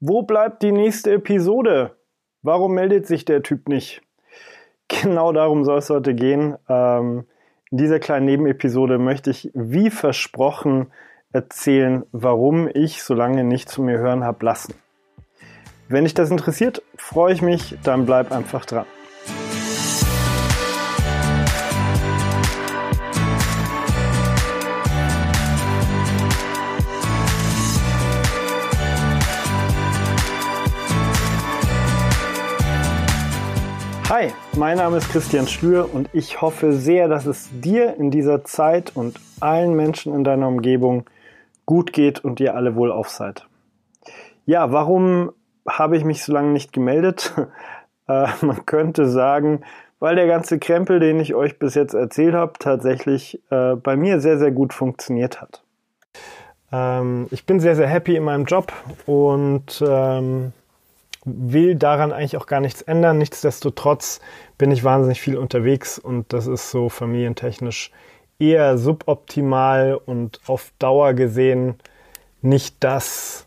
Wo bleibt die nächste Episode? Warum meldet sich der Typ nicht? Genau darum soll es heute gehen. Ähm, in dieser kleinen Nebenepisode möchte ich, wie versprochen, erzählen, warum ich so lange nicht zu mir hören habe lassen. Wenn dich das interessiert, freue ich mich, dann bleib einfach dran. Hi, mein Name ist Christian Schlür und ich hoffe sehr, dass es dir in dieser Zeit und allen Menschen in deiner Umgebung gut geht und ihr alle wohlauf seid. Ja, warum habe ich mich so lange nicht gemeldet? Äh, man könnte sagen, weil der ganze Krempel, den ich euch bis jetzt erzählt habe, tatsächlich äh, bei mir sehr, sehr gut funktioniert hat. Ähm, ich bin sehr, sehr happy in meinem Job und ähm, will daran eigentlich auch gar nichts ändern. Nichtsdestotrotz bin ich wahnsinnig viel unterwegs und das ist so familientechnisch eher suboptimal und auf Dauer gesehen nicht das,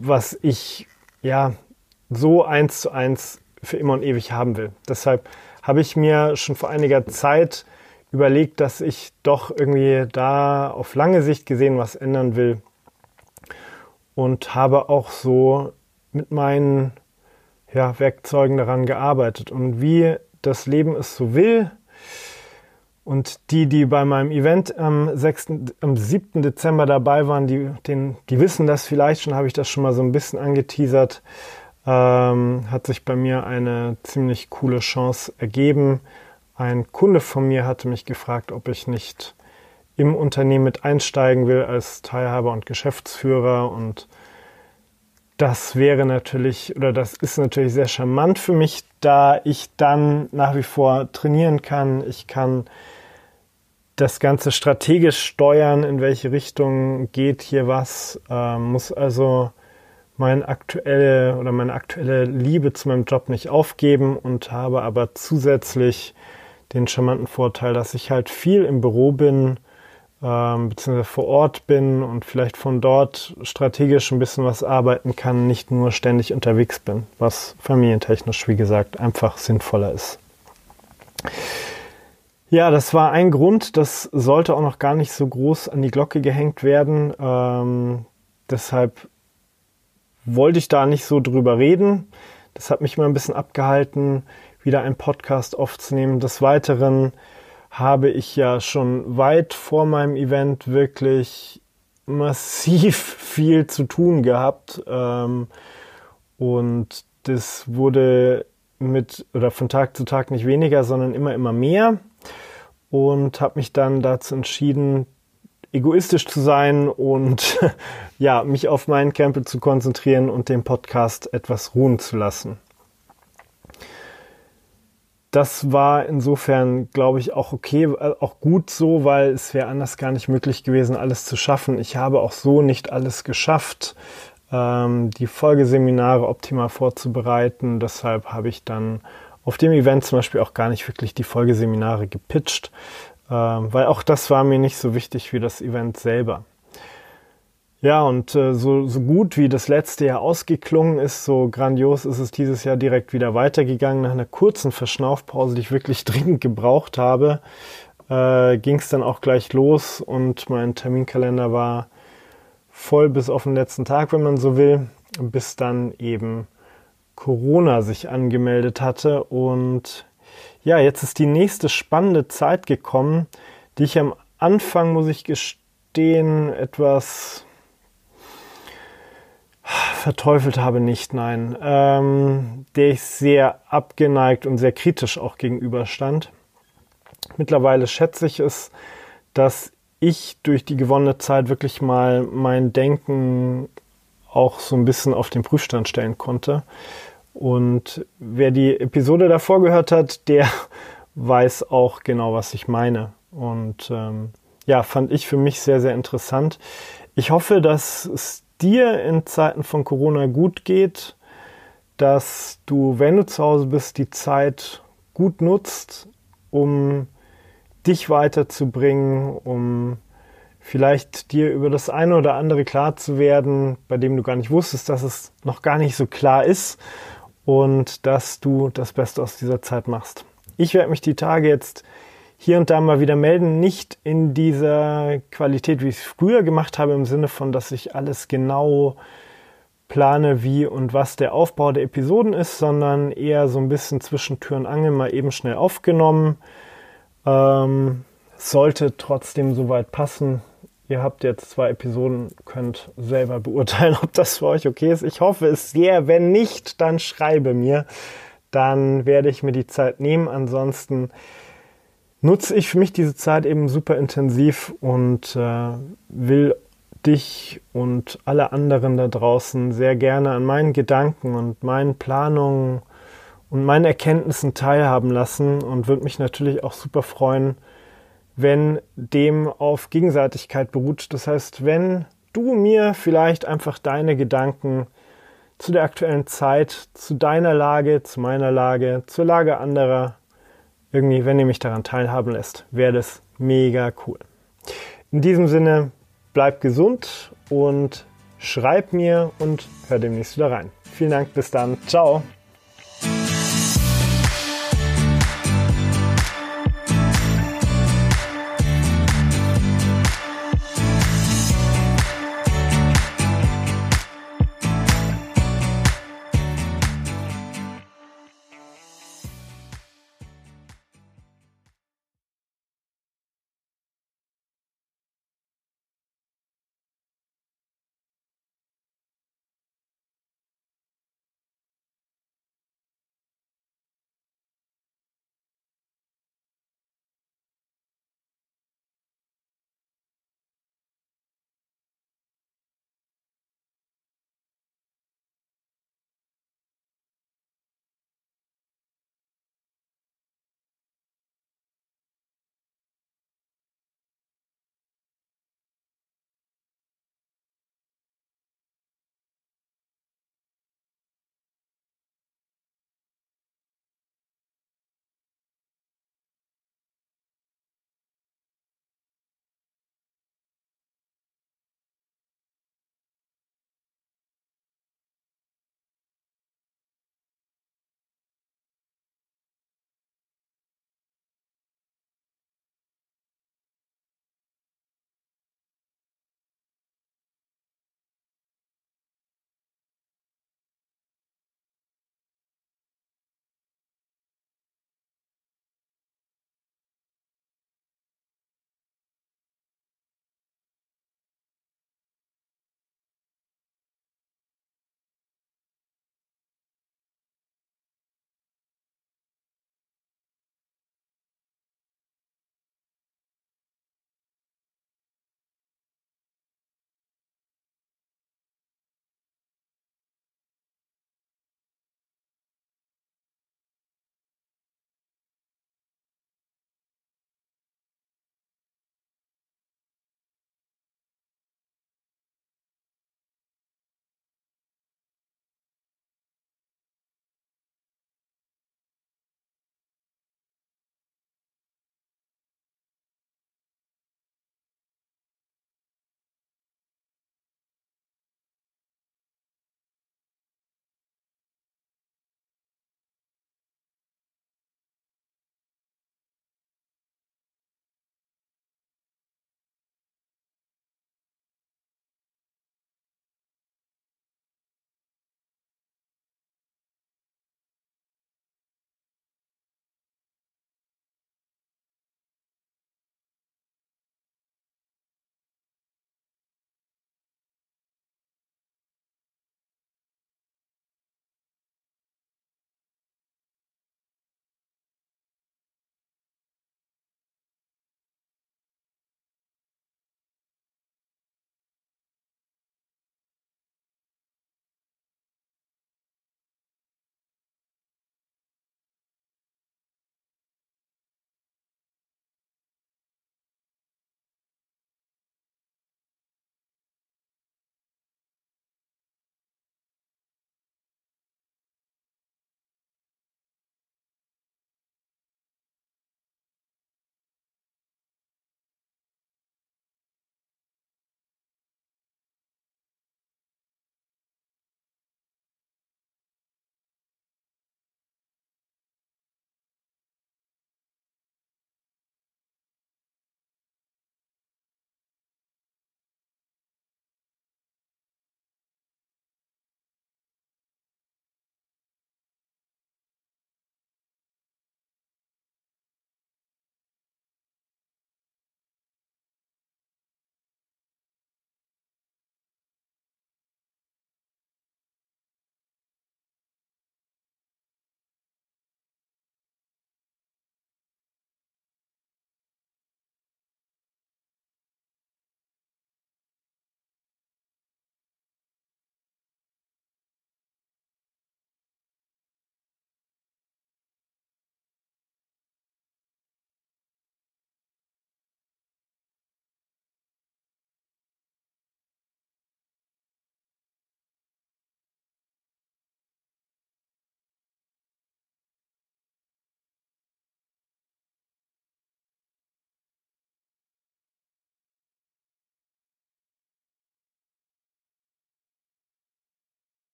was ich ja so eins zu eins für immer und ewig haben will. Deshalb habe ich mir schon vor einiger Zeit überlegt, dass ich doch irgendwie da auf lange Sicht gesehen was ändern will und habe auch so mit meinen ja, Werkzeugen daran gearbeitet. Und wie das Leben es so will, und die, die bei meinem Event am, 6., am 7. Dezember dabei waren, die, den, die wissen das vielleicht schon, habe ich das schon mal so ein bisschen angeteasert, ähm, hat sich bei mir eine ziemlich coole Chance ergeben. Ein Kunde von mir hatte mich gefragt, ob ich nicht im Unternehmen mit einsteigen will als Teilhaber und Geschäftsführer und das wäre natürlich oder das ist natürlich sehr charmant für mich, da ich dann nach wie vor trainieren kann. Ich kann das Ganze strategisch steuern, in welche Richtung geht hier was, äh, muss also meine aktuelle oder meine aktuelle Liebe zu meinem Job nicht aufgeben und habe aber zusätzlich den charmanten Vorteil, dass ich halt viel im Büro bin, ähm, beziehungsweise vor Ort bin und vielleicht von dort strategisch ein bisschen was arbeiten kann, nicht nur ständig unterwegs bin, was familientechnisch, wie gesagt, einfach sinnvoller ist. Ja, das war ein Grund, das sollte auch noch gar nicht so groß an die Glocke gehängt werden. Ähm, deshalb wollte ich da nicht so drüber reden. Das hat mich mal ein bisschen abgehalten, wieder einen Podcast aufzunehmen. Des Weiteren habe ich ja schon weit vor meinem Event wirklich massiv viel zu tun gehabt. Ähm, und das wurde mit oder von Tag zu Tag nicht weniger, sondern immer, immer mehr. Und habe mich dann dazu entschieden, egoistisch zu sein und ja, mich auf meinen Campbell zu konzentrieren und den Podcast etwas ruhen zu lassen das war insofern, glaube ich, auch okay, äh, auch gut so, weil es wäre anders gar nicht möglich gewesen, alles zu schaffen. Ich habe auch so nicht alles geschafft, ähm, die Folgeseminare optimal vorzubereiten. Deshalb habe ich dann auf dem Event zum Beispiel auch gar nicht wirklich die Folgeseminare gepitcht, ähm, weil auch das war mir nicht so wichtig wie das Event selber. Ja, und äh, so, so gut wie das letzte Jahr ausgeklungen ist, so grandios ist es dieses Jahr direkt wieder weitergegangen. Nach einer kurzen Verschnaufpause, die ich wirklich dringend gebraucht habe, äh, ging es dann auch gleich los und mein Terminkalender war voll bis auf den letzten Tag, wenn man so will, bis dann eben Corona sich angemeldet hatte. Und ja, jetzt ist die nächste spannende Zeit gekommen, die ich am Anfang, muss ich gestehen, etwas verteufelt habe, nicht, nein, ähm, der ich sehr abgeneigt und sehr kritisch auch gegenüberstand. Mittlerweile schätze ich es, dass ich durch die gewonnene Zeit wirklich mal mein Denken auch so ein bisschen auf den Prüfstand stellen konnte. Und wer die Episode davor gehört hat, der weiß auch genau, was ich meine. Und ähm, ja, fand ich für mich sehr, sehr interessant. Ich hoffe, dass es dir in Zeiten von Corona gut geht, dass du, wenn du zu Hause bist, die Zeit gut nutzt, um dich weiterzubringen, um vielleicht dir über das eine oder andere klar zu werden, bei dem du gar nicht wusstest, dass es noch gar nicht so klar ist und dass du das Beste aus dieser Zeit machst. Ich werde mich die Tage jetzt hier und da mal wieder melden, nicht in dieser Qualität, wie ich es früher gemacht habe, im Sinne von, dass ich alles genau plane, wie und was der Aufbau der Episoden ist, sondern eher so ein bisschen zwischen Tür und Angel mal eben schnell aufgenommen. Ähm, sollte trotzdem soweit passen. Ihr habt jetzt zwei Episoden, könnt selber beurteilen, ob das für euch okay ist. Ich hoffe es sehr. Wenn nicht, dann schreibe mir. Dann werde ich mir die Zeit nehmen. Ansonsten nutze ich für mich diese Zeit eben super intensiv und äh, will dich und alle anderen da draußen sehr gerne an meinen Gedanken und meinen Planungen und meinen Erkenntnissen teilhaben lassen und würde mich natürlich auch super freuen, wenn dem auf Gegenseitigkeit beruht. Das heißt, wenn du mir vielleicht einfach deine Gedanken zu der aktuellen Zeit, zu deiner Lage, zu meiner Lage, zur Lage anderer, irgendwie, wenn ihr mich daran teilhaben lässt, wäre das mega cool. In diesem Sinne, bleib gesund und schreib mir und hör demnächst wieder rein. Vielen Dank, bis dann. Ciao.